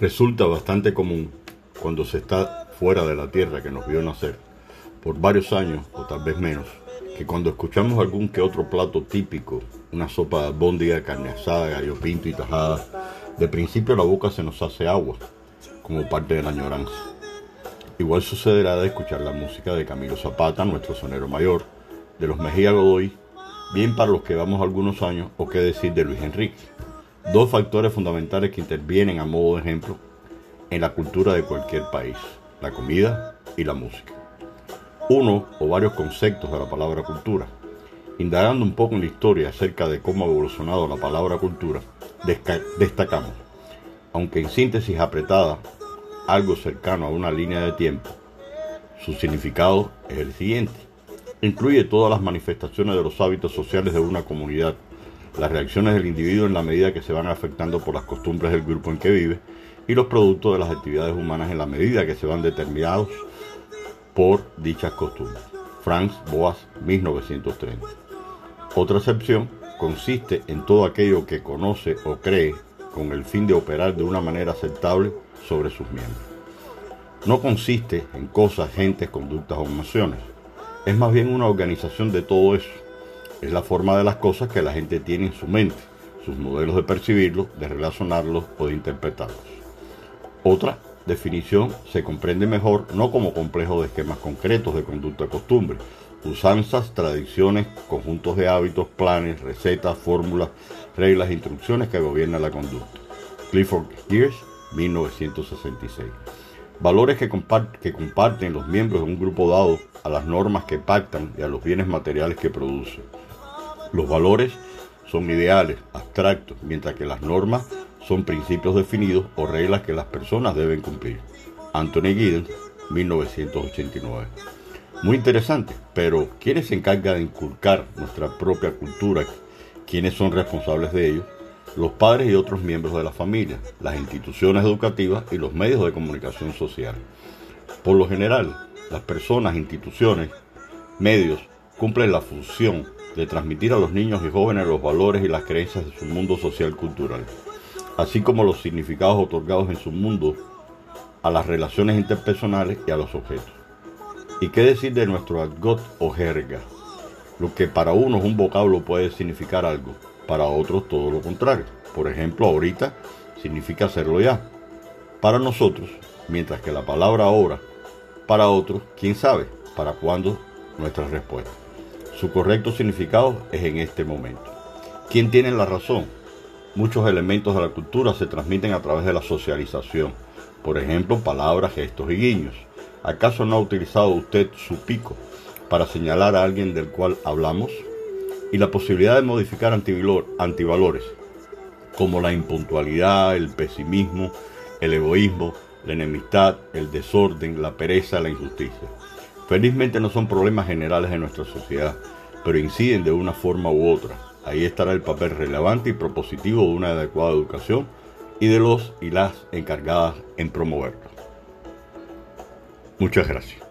Resulta bastante común cuando se está fuera de la tierra que nos vio nacer, por varios años o tal vez menos, que cuando escuchamos algún que otro plato típico, una sopa de albóndiga, carne asada, gallo pinto y tajada, de principio la boca se nos hace agua, como parte de la añoranza. Igual sucederá de escuchar la música de Camilo Zapata, nuestro sonero mayor, de los Mejía Godoy, bien para los que vamos algunos años, o qué decir de Luis Enrique. Dos factores fundamentales que intervienen a modo de ejemplo en la cultura de cualquier país, la comida y la música. Uno o varios conceptos de la palabra cultura. Indagando un poco en la historia acerca de cómo ha evolucionado la palabra cultura, destacamos, aunque en síntesis apretada, algo cercano a una línea de tiempo, su significado es el siguiente. Incluye todas las manifestaciones de los hábitos sociales de una comunidad, las reacciones del individuo en la medida que se van afectando por las costumbres del grupo en que vive y los productos de las actividades humanas en la medida que se van determinados por dichas costumbres. Franz Boas, 1930. Otra excepción consiste en todo aquello que conoce o cree con el fin de operar de una manera aceptable sobre sus miembros. No consiste en cosas, gentes, conductas o emociones. Es más bien una organización de todo eso es la forma de las cosas que la gente tiene en su mente, sus modelos de percibirlos, de relacionarlos o de interpretarlos. Otra definición se comprende mejor no como complejo de esquemas concretos de conducta costumbre, usanzas, tradiciones, conjuntos de hábitos, planes, recetas, fórmulas, reglas e instrucciones que gobiernan la conducta. Clifford Geer's, 1966. Valores que, comparten los miembros de un grupo dado a las normas que pactan y a los bienes materiales que producen. Los valores son ideales, abstractos, mientras que las normas son principios definidos o reglas que las personas deben cumplir. Anthony Giddens, 1989. Muy interesante, pero ¿quiénes se encargan de inculcar nuestra propia cultura? ¿Quiénes son responsables de ello? Los padres y otros miembros de la familia, las instituciones educativas y los medios de comunicación social. Por lo general, las personas, instituciones, medios cumplen la función de transmitir a los niños y jóvenes los valores y las creencias de su mundo social cultural, así como los significados otorgados en su mundo a las relaciones interpersonales y a los objetos. ¿Y qué decir de nuestro argot o jerga? Lo que para unos un vocablo puede significar algo, para otros todo lo contrario. Por ejemplo, ahorita significa hacerlo ya. Para nosotros, mientras que la palabra ahora, para otros, quién sabe, para cuándo nuestra respuesta. Su correcto significado es en este momento. ¿Quién tiene la razón? Muchos elementos de la cultura se transmiten a través de la socialización, por ejemplo, palabras, gestos y guiños. ¿Acaso no ha utilizado usted su pico para señalar a alguien del cual hablamos? Y la posibilidad de modificar antivalores, como la impuntualidad, el pesimismo, el egoísmo, la enemistad, el desorden, la pereza, la injusticia. Felizmente no son problemas generales de nuestra sociedad, pero inciden de una forma u otra. Ahí estará el papel relevante y propositivo de una adecuada educación y de los y las encargadas en promoverlo. Muchas gracias.